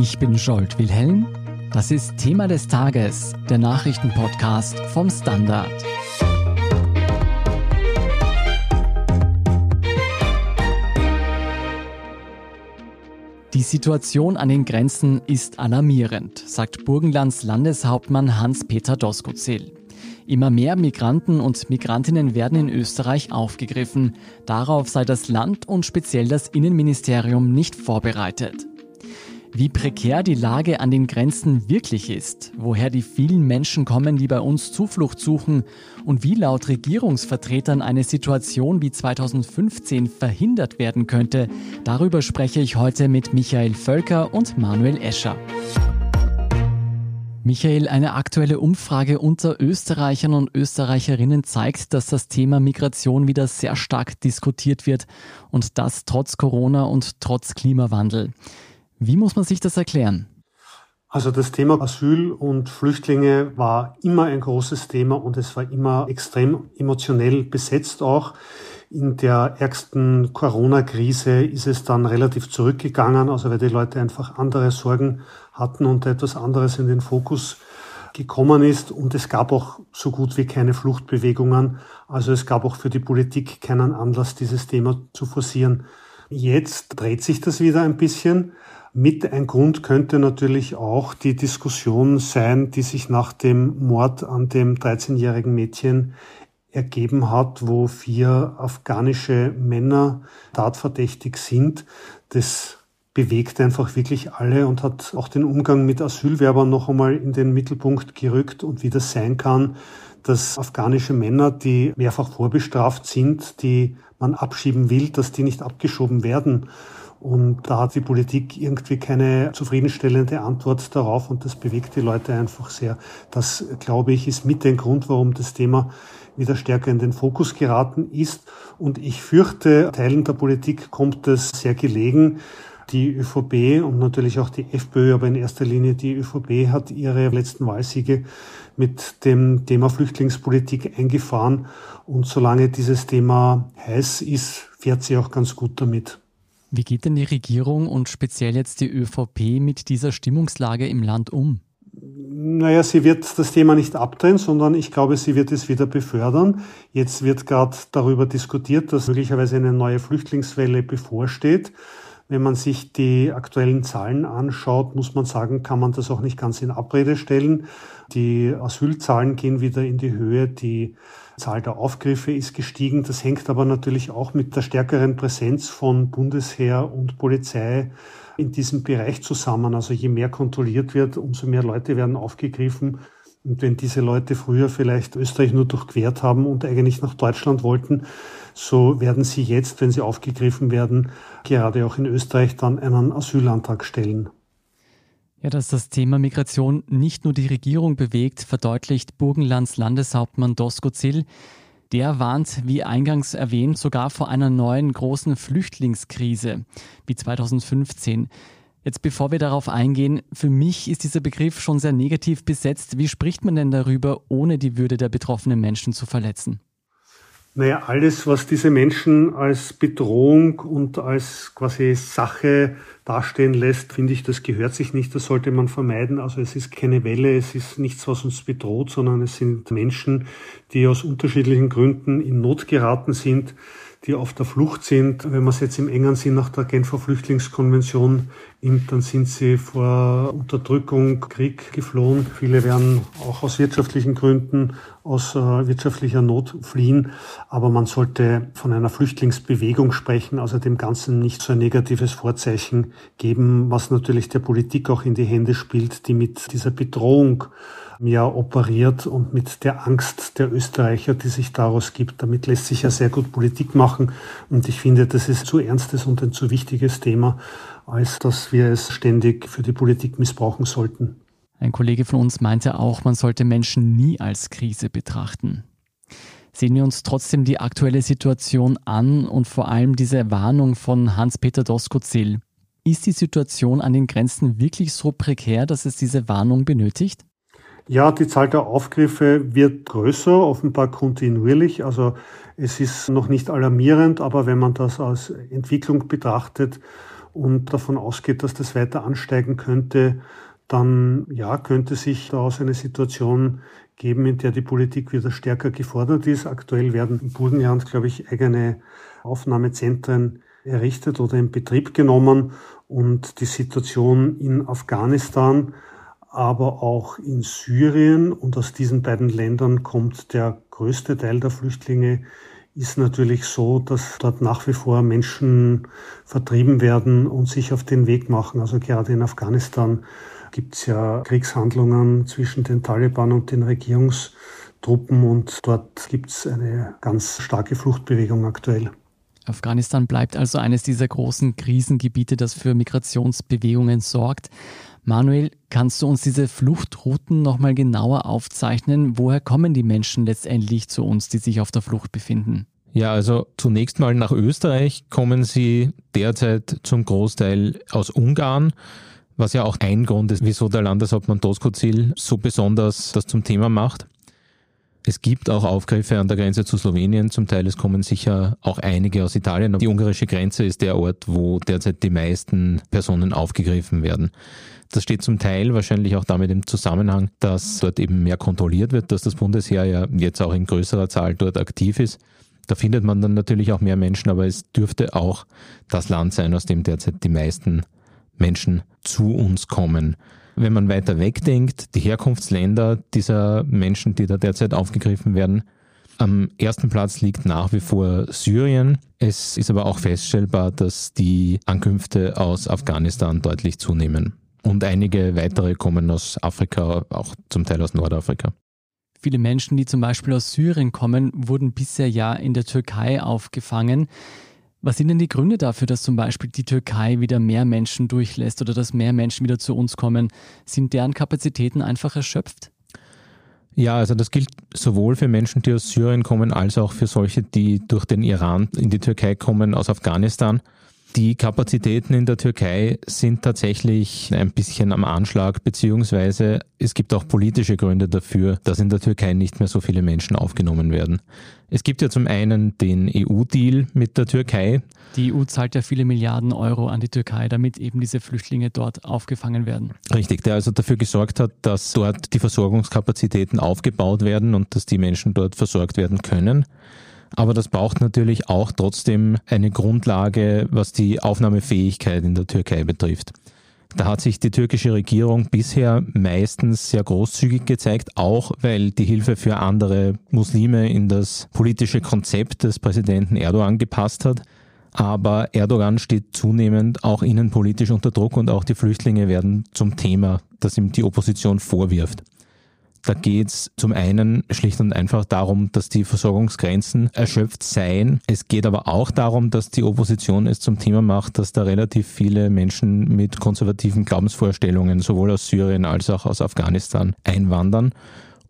Ich bin Scholt Wilhelm. Das ist Thema des Tages, der Nachrichtenpodcast vom Standard. Die Situation an den Grenzen ist alarmierend, sagt Burgenlands Landeshauptmann Hans-Peter Doskozil. Immer mehr Migranten und Migrantinnen werden in Österreich aufgegriffen. Darauf sei das Land und speziell das Innenministerium nicht vorbereitet. Wie prekär die Lage an den Grenzen wirklich ist, woher die vielen Menschen kommen, die bei uns Zuflucht suchen und wie laut Regierungsvertretern eine Situation wie 2015 verhindert werden könnte, darüber spreche ich heute mit Michael Völker und Manuel Escher. Michael, eine aktuelle Umfrage unter Österreichern und Österreicherinnen zeigt, dass das Thema Migration wieder sehr stark diskutiert wird und das trotz Corona und trotz Klimawandel. Wie muss man sich das erklären? Also das Thema Asyl und Flüchtlinge war immer ein großes Thema und es war immer extrem emotionell besetzt auch. In der ärgsten Corona-Krise ist es dann relativ zurückgegangen, also weil die Leute einfach andere Sorgen hatten und etwas anderes in den Fokus gekommen ist. Und es gab auch so gut wie keine Fluchtbewegungen. Also es gab auch für die Politik keinen Anlass, dieses Thema zu forcieren. Jetzt dreht sich das wieder ein bisschen. Mit ein Grund könnte natürlich auch die Diskussion sein, die sich nach dem Mord an dem 13-jährigen Mädchen ergeben hat, wo vier afghanische Männer tatverdächtig sind. Das bewegt einfach wirklich alle und hat auch den Umgang mit Asylwerbern noch einmal in den Mittelpunkt gerückt und wie das sein kann, dass afghanische Männer, die mehrfach vorbestraft sind, die man abschieben will, dass die nicht abgeschoben werden. Und da hat die Politik irgendwie keine zufriedenstellende Antwort darauf und das bewegt die Leute einfach sehr. Das, glaube ich, ist mit dem Grund, warum das Thema wieder stärker in den Fokus geraten ist. Und ich fürchte, Teilen der Politik kommt es sehr gelegen. Die ÖVP und natürlich auch die FPÖ, aber in erster Linie die ÖVP hat ihre letzten Wahlsiege mit dem Thema Flüchtlingspolitik eingefahren. Und solange dieses Thema heiß ist, fährt sie auch ganz gut damit. Wie geht denn die Regierung und speziell jetzt die ÖVP mit dieser Stimmungslage im Land um? Naja, sie wird das Thema nicht abdrehen, sondern ich glaube, sie wird es wieder befördern. Jetzt wird gerade darüber diskutiert, dass möglicherweise eine neue Flüchtlingswelle bevorsteht. Wenn man sich die aktuellen Zahlen anschaut, muss man sagen, kann man das auch nicht ganz in Abrede stellen. Die Asylzahlen gehen wieder in die Höhe. Die Zahl der Aufgriffe ist gestiegen. Das hängt aber natürlich auch mit der stärkeren Präsenz von Bundesheer und Polizei in diesem Bereich zusammen. Also je mehr kontrolliert wird, umso mehr Leute werden aufgegriffen. Und wenn diese Leute früher vielleicht Österreich nur durchquert haben und eigentlich nach Deutschland wollten, so werden sie jetzt, wenn sie aufgegriffen werden, gerade auch in Österreich dann einen Asylantrag stellen. Ja, dass das Thema Migration nicht nur die Regierung bewegt, verdeutlicht Burgenlands Landeshauptmann Dosko Zill. Der warnt, wie eingangs erwähnt, sogar vor einer neuen großen Flüchtlingskrise wie 2015. Jetzt bevor wir darauf eingehen, für mich ist dieser Begriff schon sehr negativ besetzt. Wie spricht man denn darüber, ohne die Würde der betroffenen Menschen zu verletzen? Naja, alles, was diese Menschen als Bedrohung und als quasi Sache dastehen lässt, finde ich, das gehört sich nicht, das sollte man vermeiden. Also es ist keine Welle, es ist nichts, was uns bedroht, sondern es sind Menschen, die aus unterschiedlichen Gründen in Not geraten sind, die auf der Flucht sind. Wenn man es jetzt im engen Sinn nach der Genfer Flüchtlingskonvention nimmt, dann sind sie vor Unterdrückung, Krieg geflohen. Viele werden auch aus wirtschaftlichen Gründen, aus äh, wirtschaftlicher Not fliehen. Aber man sollte von einer Flüchtlingsbewegung sprechen, also dem Ganzen nicht so ein negatives Vorzeichen geben, was natürlich der Politik auch in die Hände spielt, die mit dieser Bedrohung ja operiert und mit der Angst der Österreicher, die sich daraus gibt. Damit lässt sich ja sehr gut Politik machen. Und ich finde, das ist zu ernstes und ein zu wichtiges Thema, als dass wir es ständig für die Politik missbrauchen sollten. Ein Kollege von uns meinte auch, man sollte Menschen nie als Krise betrachten. Sehen wir uns trotzdem die aktuelle Situation an und vor allem diese Warnung von Hans-Peter Doskozil. Ist die Situation an den Grenzen wirklich so prekär, dass es diese Warnung benötigt? Ja, die Zahl der Aufgriffe wird größer, offenbar kontinuierlich. Also es ist noch nicht alarmierend, aber wenn man das als Entwicklung betrachtet und davon ausgeht, dass das weiter ansteigen könnte, dann ja, könnte sich daraus eine Situation geben, in der die Politik wieder stärker gefordert ist. Aktuell werden im Burgenland, glaube ich, eigene Aufnahmezentren errichtet oder in Betrieb genommen und die Situation in Afghanistan, aber auch in Syrien und aus diesen beiden Ländern kommt der größte Teil der Flüchtlinge, ist natürlich so, dass dort nach wie vor Menschen vertrieben werden und sich auf den Weg machen. Also gerade in Afghanistan gibt es ja Kriegshandlungen zwischen den Taliban und den Regierungstruppen und dort gibt es eine ganz starke Fluchtbewegung aktuell. Afghanistan bleibt also eines dieser großen Krisengebiete, das für Migrationsbewegungen sorgt. Manuel, kannst du uns diese Fluchtrouten nochmal genauer aufzeichnen? Woher kommen die Menschen letztendlich zu uns, die sich auf der Flucht befinden? Ja, also zunächst mal nach Österreich kommen sie derzeit zum Großteil aus Ungarn was ja auch ein Grund ist, wieso der Landeshauptmann Doskozil so besonders das zum Thema macht. Es gibt auch Aufgriffe an der Grenze zu Slowenien, zum Teil es kommen sicher auch einige aus Italien. Die ungarische Grenze ist der Ort, wo derzeit die meisten Personen aufgegriffen werden. Das steht zum Teil wahrscheinlich auch damit im Zusammenhang, dass dort eben mehr kontrolliert wird, dass das Bundesheer ja jetzt auch in größerer Zahl dort aktiv ist. Da findet man dann natürlich auch mehr Menschen, aber es dürfte auch das Land sein, aus dem derzeit die meisten Menschen zu uns kommen. Wenn man weiter wegdenkt, die Herkunftsländer dieser Menschen, die da derzeit aufgegriffen werden, am ersten Platz liegt nach wie vor Syrien. Es ist aber auch feststellbar, dass die Ankünfte aus Afghanistan deutlich zunehmen. Und einige weitere kommen aus Afrika, auch zum Teil aus Nordafrika. Viele Menschen, die zum Beispiel aus Syrien kommen, wurden bisher ja in der Türkei aufgefangen. Was sind denn die Gründe dafür, dass zum Beispiel die Türkei wieder mehr Menschen durchlässt oder dass mehr Menschen wieder zu uns kommen? Sind deren Kapazitäten einfach erschöpft? Ja, also das gilt sowohl für Menschen, die aus Syrien kommen, als auch für solche, die durch den Iran in die Türkei kommen, aus Afghanistan. Die Kapazitäten in der Türkei sind tatsächlich ein bisschen am Anschlag, beziehungsweise es gibt auch politische Gründe dafür, dass in der Türkei nicht mehr so viele Menschen aufgenommen werden. Es gibt ja zum einen den EU-Deal mit der Türkei. Die EU zahlt ja viele Milliarden Euro an die Türkei, damit eben diese Flüchtlinge dort aufgefangen werden. Richtig, der also dafür gesorgt hat, dass dort die Versorgungskapazitäten aufgebaut werden und dass die Menschen dort versorgt werden können. Aber das braucht natürlich auch trotzdem eine Grundlage, was die Aufnahmefähigkeit in der Türkei betrifft. Da hat sich die türkische Regierung bisher meistens sehr großzügig gezeigt, auch weil die Hilfe für andere Muslime in das politische Konzept des Präsidenten Erdogan gepasst hat. Aber Erdogan steht zunehmend auch innenpolitisch unter Druck und auch die Flüchtlinge werden zum Thema, das ihm die Opposition vorwirft. Da geht es zum einen schlicht und einfach darum, dass die Versorgungsgrenzen erschöpft seien. Es geht aber auch darum, dass die Opposition es zum Thema macht, dass da relativ viele Menschen mit konservativen Glaubensvorstellungen sowohl aus Syrien als auch aus Afghanistan einwandern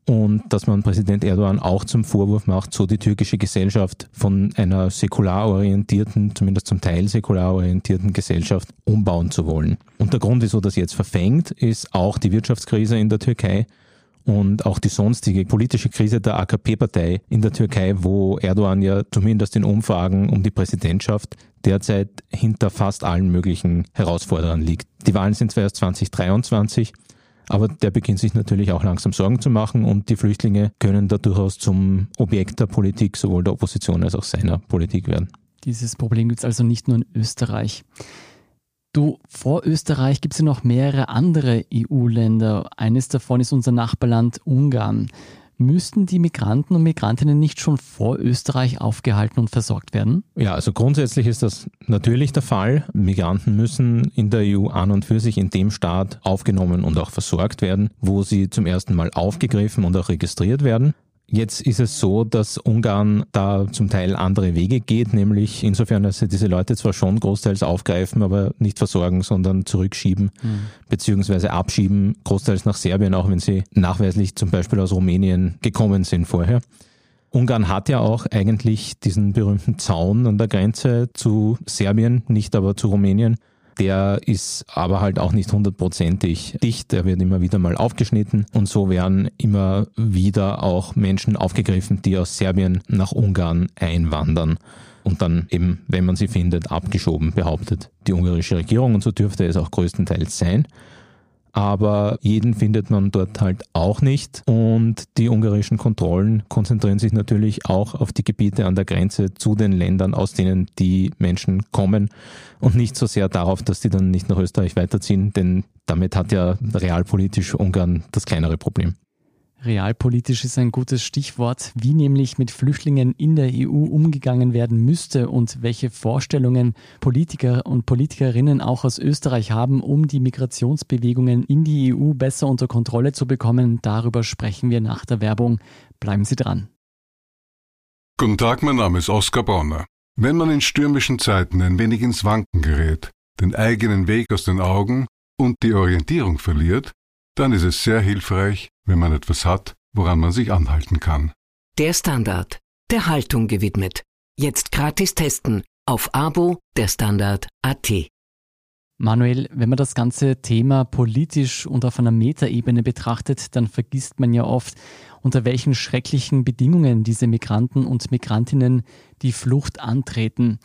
und dass man Präsident Erdogan auch zum Vorwurf macht, so die türkische Gesellschaft von einer säkular orientierten, zumindest zum Teil säkular orientierten Gesellschaft umbauen zu wollen. Und der Grund, wieso das jetzt verfängt, ist auch die Wirtschaftskrise in der Türkei und auch die sonstige politische Krise der AKP-Partei in der Türkei, wo Erdogan ja zumindest in Umfragen um die Präsidentschaft derzeit hinter fast allen möglichen Herausforderern liegt. Die Wahlen sind zwar erst 2023, aber der beginnt sich natürlich auch langsam Sorgen zu machen und die Flüchtlinge können da durchaus zum Objekt der Politik, sowohl der Opposition als auch seiner Politik werden. Dieses Problem gibt es also nicht nur in Österreich. Du, vor Österreich gibt es ja noch mehrere andere EU-Länder. Eines davon ist unser Nachbarland Ungarn. Müssten die Migranten und Migrantinnen nicht schon vor Österreich aufgehalten und versorgt werden? Ja, also grundsätzlich ist das natürlich der Fall. Migranten müssen in der EU an und für sich in dem Staat aufgenommen und auch versorgt werden, wo sie zum ersten Mal aufgegriffen und auch registriert werden. Jetzt ist es so, dass Ungarn da zum Teil andere Wege geht, nämlich insofern, dass sie diese Leute zwar schon großteils aufgreifen, aber nicht versorgen, sondern zurückschieben mhm. beziehungsweise abschieben, großteils nach Serbien, auch wenn sie nachweislich zum Beispiel aus Rumänien gekommen sind vorher. Ungarn hat ja auch eigentlich diesen berühmten Zaun an der Grenze zu Serbien, nicht aber zu Rumänien. Der ist aber halt auch nicht hundertprozentig dicht. Der wird immer wieder mal aufgeschnitten und so werden immer wieder auch Menschen aufgegriffen, die aus Serbien nach Ungarn einwandern. und dann eben, wenn man sie findet, abgeschoben, behauptet die ungarische Regierung und so dürfte es auch größtenteils sein aber jeden findet man dort halt auch nicht. Und die ungarischen Kontrollen konzentrieren sich natürlich auch auf die Gebiete an der Grenze zu den Ländern, aus denen die Menschen kommen und nicht so sehr darauf, dass die dann nicht nach Österreich weiterziehen, denn damit hat ja realpolitisch Ungarn das kleinere Problem. Realpolitisch ist ein gutes Stichwort, wie nämlich mit Flüchtlingen in der EU umgegangen werden müsste und welche Vorstellungen Politiker und Politikerinnen auch aus Österreich haben, um die Migrationsbewegungen in die EU besser unter Kontrolle zu bekommen. Darüber sprechen wir nach der Werbung. Bleiben Sie dran. Guten Tag, mein Name ist Oskar Bonner. Wenn man in stürmischen Zeiten ein wenig ins Wanken gerät, den eigenen Weg aus den Augen und die Orientierung verliert, dann ist es sehr hilfreich, wenn man etwas hat, woran man sich anhalten kann. Der Standard, der Haltung gewidmet. Jetzt gratis testen auf Abo der Standard.at. Manuel, wenn man das ganze Thema politisch und auf einer Metaebene betrachtet, dann vergisst man ja oft, unter welchen schrecklichen Bedingungen diese Migranten und Migrantinnen die Flucht antreten.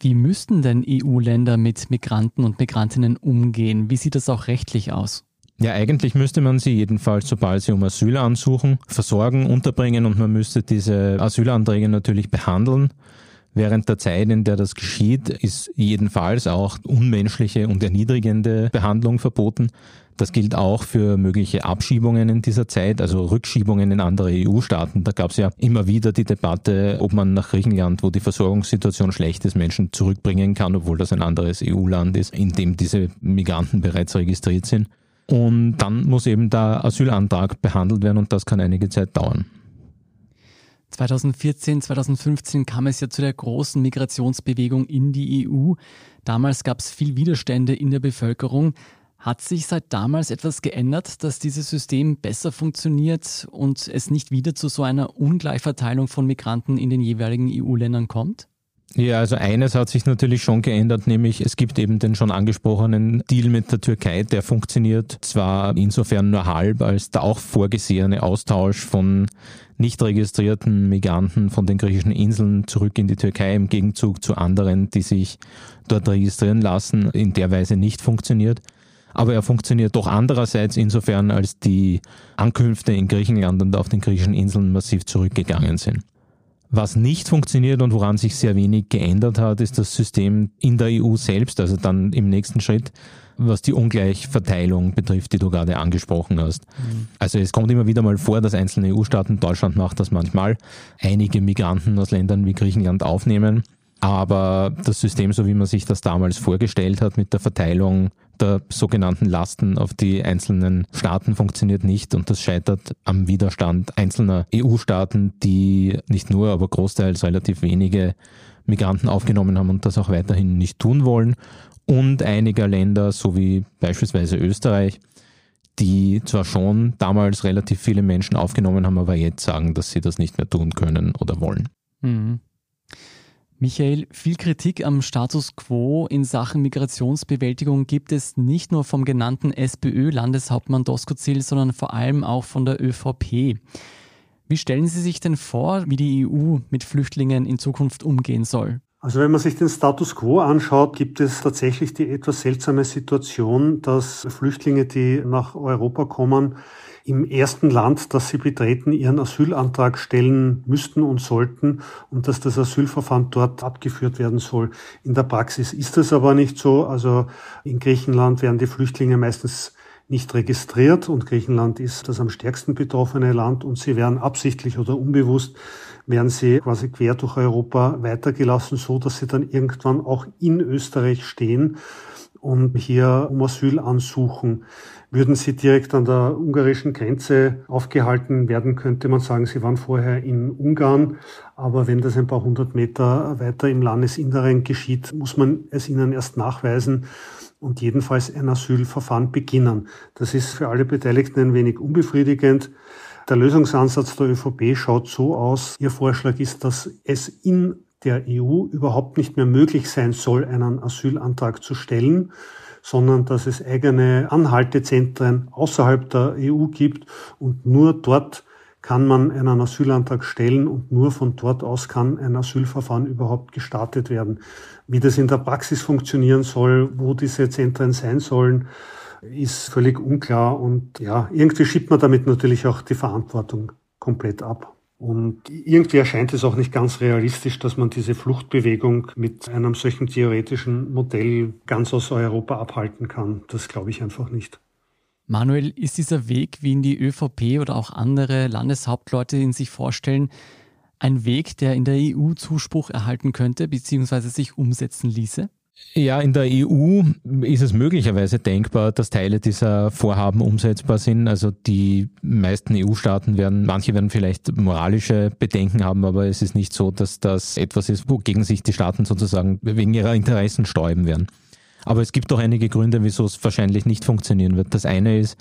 Wie müssten denn EU-Länder mit Migranten und Migrantinnen umgehen? Wie sieht das auch rechtlich aus? Ja, eigentlich müsste man sie jedenfalls, sobald sie um Asyl ansuchen, versorgen, unterbringen und man müsste diese Asylanträge natürlich behandeln. Während der Zeit, in der das geschieht, ist jedenfalls auch unmenschliche und erniedrigende Behandlung verboten. Das gilt auch für mögliche Abschiebungen in dieser Zeit, also Rückschiebungen in andere EU-Staaten. Da gab es ja immer wieder die Debatte, ob man nach Griechenland, wo die Versorgungssituation schlecht ist, Menschen zurückbringen kann, obwohl das ein anderes EU-Land ist, in dem diese Migranten bereits registriert sind. Und dann muss eben der Asylantrag behandelt werden und das kann einige Zeit dauern. 2014, 2015 kam es ja zu der großen Migrationsbewegung in die EU. Damals gab es viel Widerstände in der Bevölkerung. Hat sich seit damals etwas geändert, dass dieses System besser funktioniert und es nicht wieder zu so einer Ungleichverteilung von Migranten in den jeweiligen EU-Ländern kommt? Ja, also eines hat sich natürlich schon geändert, nämlich es gibt eben den schon angesprochenen Deal mit der Türkei, der funktioniert zwar insofern nur halb, als der auch vorgesehene Austausch von nicht registrierten Migranten von den griechischen Inseln zurück in die Türkei im Gegenzug zu anderen, die sich dort registrieren lassen, in der Weise nicht funktioniert. Aber er funktioniert doch andererseits insofern, als die Ankünfte in Griechenland und auf den griechischen Inseln massiv zurückgegangen sind. Was nicht funktioniert und woran sich sehr wenig geändert hat, ist das System in der EU selbst, also dann im nächsten Schritt, was die Ungleichverteilung betrifft, die du gerade angesprochen hast. Mhm. Also es kommt immer wieder mal vor, dass einzelne EU-Staaten, Deutschland macht das manchmal, einige Migranten aus Ländern wie Griechenland aufnehmen aber das System, so wie man sich das damals vorgestellt hat, mit der Verteilung der sogenannten Lasten auf die einzelnen Staaten funktioniert nicht und das scheitert am Widerstand einzelner EU-Staaten, die nicht nur, aber großteils relativ wenige Migranten aufgenommen haben und das auch weiterhin nicht tun wollen und einiger Länder, so wie beispielsweise Österreich, die zwar schon damals relativ viele Menschen aufgenommen haben, aber jetzt sagen, dass sie das nicht mehr tun können oder wollen. Mhm. Michael, viel Kritik am Status quo in Sachen Migrationsbewältigung gibt es nicht nur vom genannten SPÖ-Landeshauptmann Doskozil, sondern vor allem auch von der ÖVP. Wie stellen Sie sich denn vor, wie die EU mit Flüchtlingen in Zukunft umgehen soll? Also wenn man sich den Status quo anschaut, gibt es tatsächlich die etwas seltsame Situation, dass Flüchtlinge, die nach Europa kommen, im ersten Land, das sie betreten, ihren Asylantrag stellen müssten und sollten und dass das Asylverfahren dort abgeführt werden soll. In der Praxis ist das aber nicht so. Also in Griechenland werden die Flüchtlinge meistens nicht registriert und Griechenland ist das am stärksten betroffene Land und sie werden absichtlich oder unbewusst werden sie quasi quer durch Europa weitergelassen, so dass sie dann irgendwann auch in Österreich stehen und hier um Asyl ansuchen. Würden sie direkt an der ungarischen Grenze aufgehalten werden, könnte man sagen, sie waren vorher in Ungarn. Aber wenn das ein paar hundert Meter weiter im Landesinneren geschieht, muss man es ihnen erst nachweisen und jedenfalls ein Asylverfahren beginnen. Das ist für alle Beteiligten ein wenig unbefriedigend. Der Lösungsansatz der ÖVP schaut so aus. Ihr Vorschlag ist, dass es in der EU überhaupt nicht mehr möglich sein soll, einen Asylantrag zu stellen sondern dass es eigene Anhaltezentren außerhalb der EU gibt und nur dort kann man einen Asylantrag stellen und nur von dort aus kann ein Asylverfahren überhaupt gestartet werden. Wie das in der Praxis funktionieren soll, wo diese Zentren sein sollen, ist völlig unklar und ja, irgendwie schiebt man damit natürlich auch die Verantwortung komplett ab. Und irgendwie erscheint es auch nicht ganz realistisch, dass man diese Fluchtbewegung mit einem solchen theoretischen Modell ganz aus Europa abhalten kann. Das glaube ich einfach nicht. Manuel, ist dieser Weg, wie ihn die ÖVP oder auch andere Landeshauptleute in sich vorstellen, ein Weg, der in der EU Zuspruch erhalten könnte bzw. sich umsetzen ließe? Ja, in der EU ist es möglicherweise denkbar, dass Teile dieser Vorhaben umsetzbar sind. Also die meisten EU-Staaten werden, manche werden vielleicht moralische Bedenken haben, aber es ist nicht so, dass das etwas ist, wogegen sich die Staaten sozusagen wegen ihrer Interessen sträuben werden. Aber es gibt auch einige Gründe, wieso es wahrscheinlich nicht funktionieren wird. Das eine ist,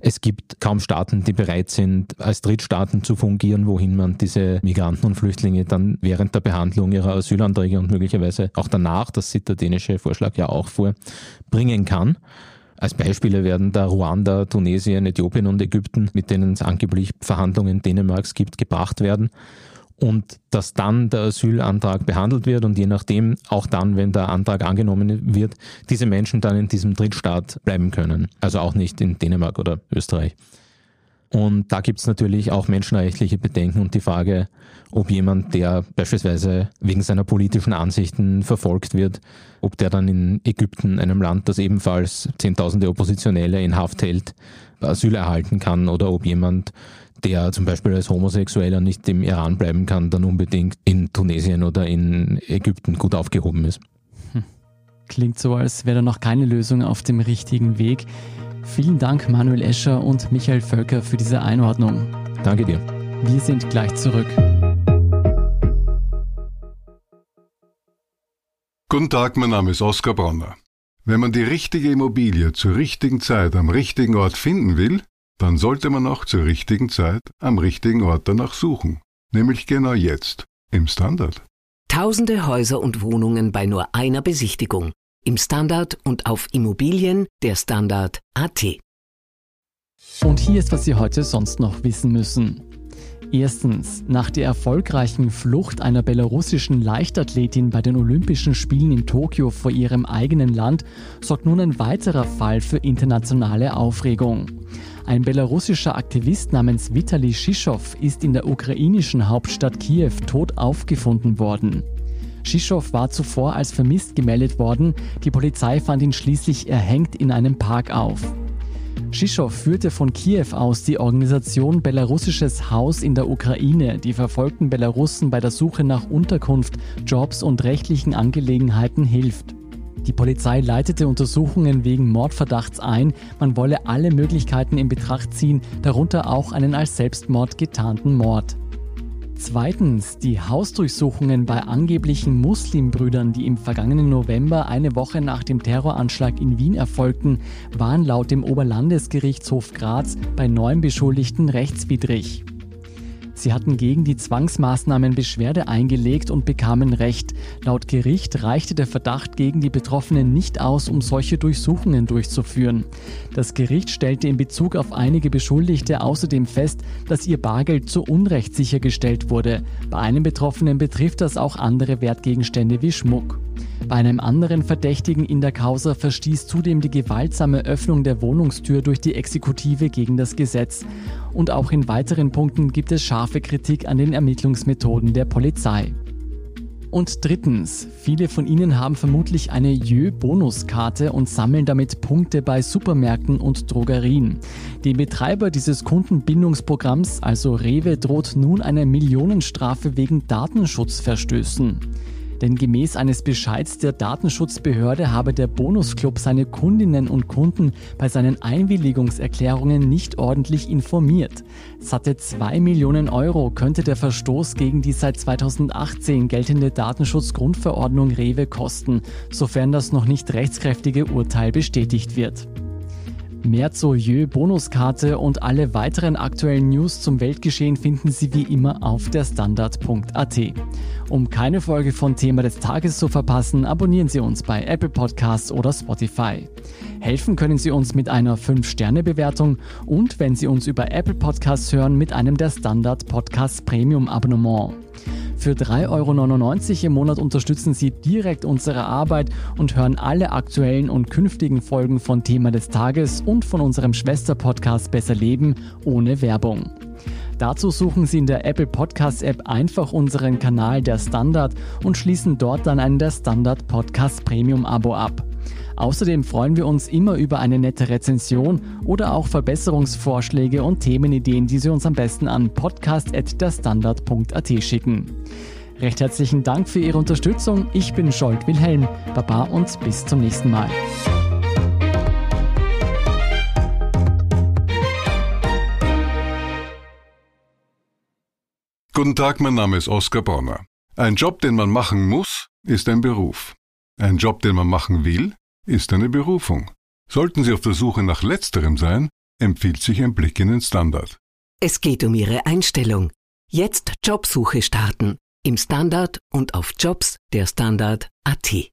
es gibt kaum Staaten, die bereit sind, als Drittstaaten zu fungieren, wohin man diese Migranten und Flüchtlinge dann während der Behandlung ihrer Asylanträge und möglicherweise auch danach, das sieht der dänische Vorschlag ja auch vor, bringen kann. Als Beispiele werden da Ruanda, Tunesien, Äthiopien und Ägypten, mit denen es angeblich Verhandlungen Dänemarks gibt, gebracht werden und dass dann der Asylantrag behandelt wird und je nachdem, auch dann, wenn der Antrag angenommen wird, diese Menschen dann in diesem Drittstaat bleiben können. Also auch nicht in Dänemark oder Österreich. Und da gibt es natürlich auch menschenrechtliche Bedenken und die Frage, ob jemand, der beispielsweise wegen seiner politischen Ansichten verfolgt wird, ob der dann in Ägypten, einem Land, das ebenfalls Zehntausende Oppositionelle in Haft hält, Asyl erhalten kann oder ob jemand, der zum Beispiel als Homosexueller nicht im Iran bleiben kann, dann unbedingt in Tunesien oder in Ägypten gut aufgehoben ist. Hm. Klingt so, als wäre da noch keine Lösung auf dem richtigen Weg. Vielen Dank, Manuel Escher und Michael Völker, für diese Einordnung. Danke dir. Wir sind gleich zurück. Guten Tag, mein Name ist Oskar Bronner. Wenn man die richtige Immobilie zur richtigen Zeit am richtigen Ort finden will, dann sollte man auch zur richtigen Zeit am richtigen Ort danach suchen. Nämlich genau jetzt, im Standard. Tausende Häuser und Wohnungen bei nur einer Besichtigung. Im Standard und auf Immobilien der Standard AT. Und hier ist, was Sie heute sonst noch wissen müssen. Erstens, nach der erfolgreichen Flucht einer belarussischen Leichtathletin bei den Olympischen Spielen in Tokio vor ihrem eigenen Land sorgt nun ein weiterer Fall für internationale Aufregung. Ein belarussischer Aktivist namens Vitali Shishow ist in der ukrainischen Hauptstadt Kiew tot aufgefunden worden. Shishow war zuvor als vermisst gemeldet worden, die Polizei fand ihn schließlich erhängt in einem Park auf. Shishow führte von Kiew aus die Organisation Belarussisches Haus in der Ukraine, die verfolgten Belarussen bei der Suche nach Unterkunft, Jobs und rechtlichen Angelegenheiten hilft. Die Polizei leitete Untersuchungen wegen Mordverdachts ein, man wolle alle Möglichkeiten in Betracht ziehen, darunter auch einen als Selbstmord getarnten Mord. Zweitens, die Hausdurchsuchungen bei angeblichen Muslimbrüdern, die im vergangenen November eine Woche nach dem Terroranschlag in Wien erfolgten, waren laut dem Oberlandesgerichtshof Graz bei neun Beschuldigten rechtswidrig. Sie hatten gegen die Zwangsmaßnahmen Beschwerde eingelegt und bekamen Recht. Laut Gericht reichte der Verdacht gegen die Betroffenen nicht aus, um solche Durchsuchungen durchzuführen. Das Gericht stellte in Bezug auf einige Beschuldigte außerdem fest, dass ihr Bargeld zu Unrecht sichergestellt wurde. Bei einem Betroffenen betrifft das auch andere Wertgegenstände wie Schmuck. Bei einem anderen Verdächtigen in der Causa verstieß zudem die gewaltsame Öffnung der Wohnungstür durch die Exekutive gegen das Gesetz. Und auch in weiteren Punkten gibt es scharfe Kritik an den Ermittlungsmethoden der Polizei. Und drittens, viele von Ihnen haben vermutlich eine Jö-Bonuskarte und sammeln damit Punkte bei Supermärkten und Drogerien. Dem Betreiber dieses Kundenbindungsprogramms, also Rewe, droht nun eine Millionenstrafe wegen Datenschutzverstößen. Denn gemäß eines Bescheids der Datenschutzbehörde habe der Bonusclub seine Kundinnen und Kunden bei seinen Einwilligungserklärungen nicht ordentlich informiert. Satte 2 Millionen Euro könnte der Verstoß gegen die seit 2018 geltende Datenschutzgrundverordnung Rewe kosten, sofern das noch nicht rechtskräftige Urteil bestätigt wird. Mehr zur Jö-Bonuskarte und alle weiteren aktuellen News zum Weltgeschehen finden Sie wie immer auf der Standard.at. Um keine Folge von Thema des Tages zu verpassen, abonnieren Sie uns bei Apple Podcasts oder Spotify. Helfen können Sie uns mit einer 5-Sterne-Bewertung und wenn Sie uns über Apple Podcasts hören, mit einem der Standard Podcast Premium Abonnement. Für 3,99 Euro im Monat unterstützen Sie direkt unsere Arbeit und hören alle aktuellen und künftigen Folgen von Thema des Tages und von unserem Schwester-Podcast Besser Leben ohne Werbung. Dazu suchen Sie in der Apple Podcast App einfach unseren Kanal der Standard und schließen dort dann ein der Standard Podcast Premium Abo ab. Außerdem freuen wir uns immer über eine nette Rezension oder auch Verbesserungsvorschläge und Themenideen, die Sie uns am besten an podcast.derstandard.at schicken. Recht herzlichen Dank für Ihre Unterstützung. Ich bin Scholt Wilhelm. Baba und bis zum nächsten Mal. Guten Tag, mein Name ist Oskar Bonner. Ein Job, den man machen muss, ist ein Beruf. Ein Job, den man machen will, ist eine Berufung. Sollten Sie auf der Suche nach letzterem sein, empfiehlt sich ein Blick in den Standard. Es geht um Ihre Einstellung. Jetzt Jobsuche starten. Im Standard und auf Jobs der Standard.at.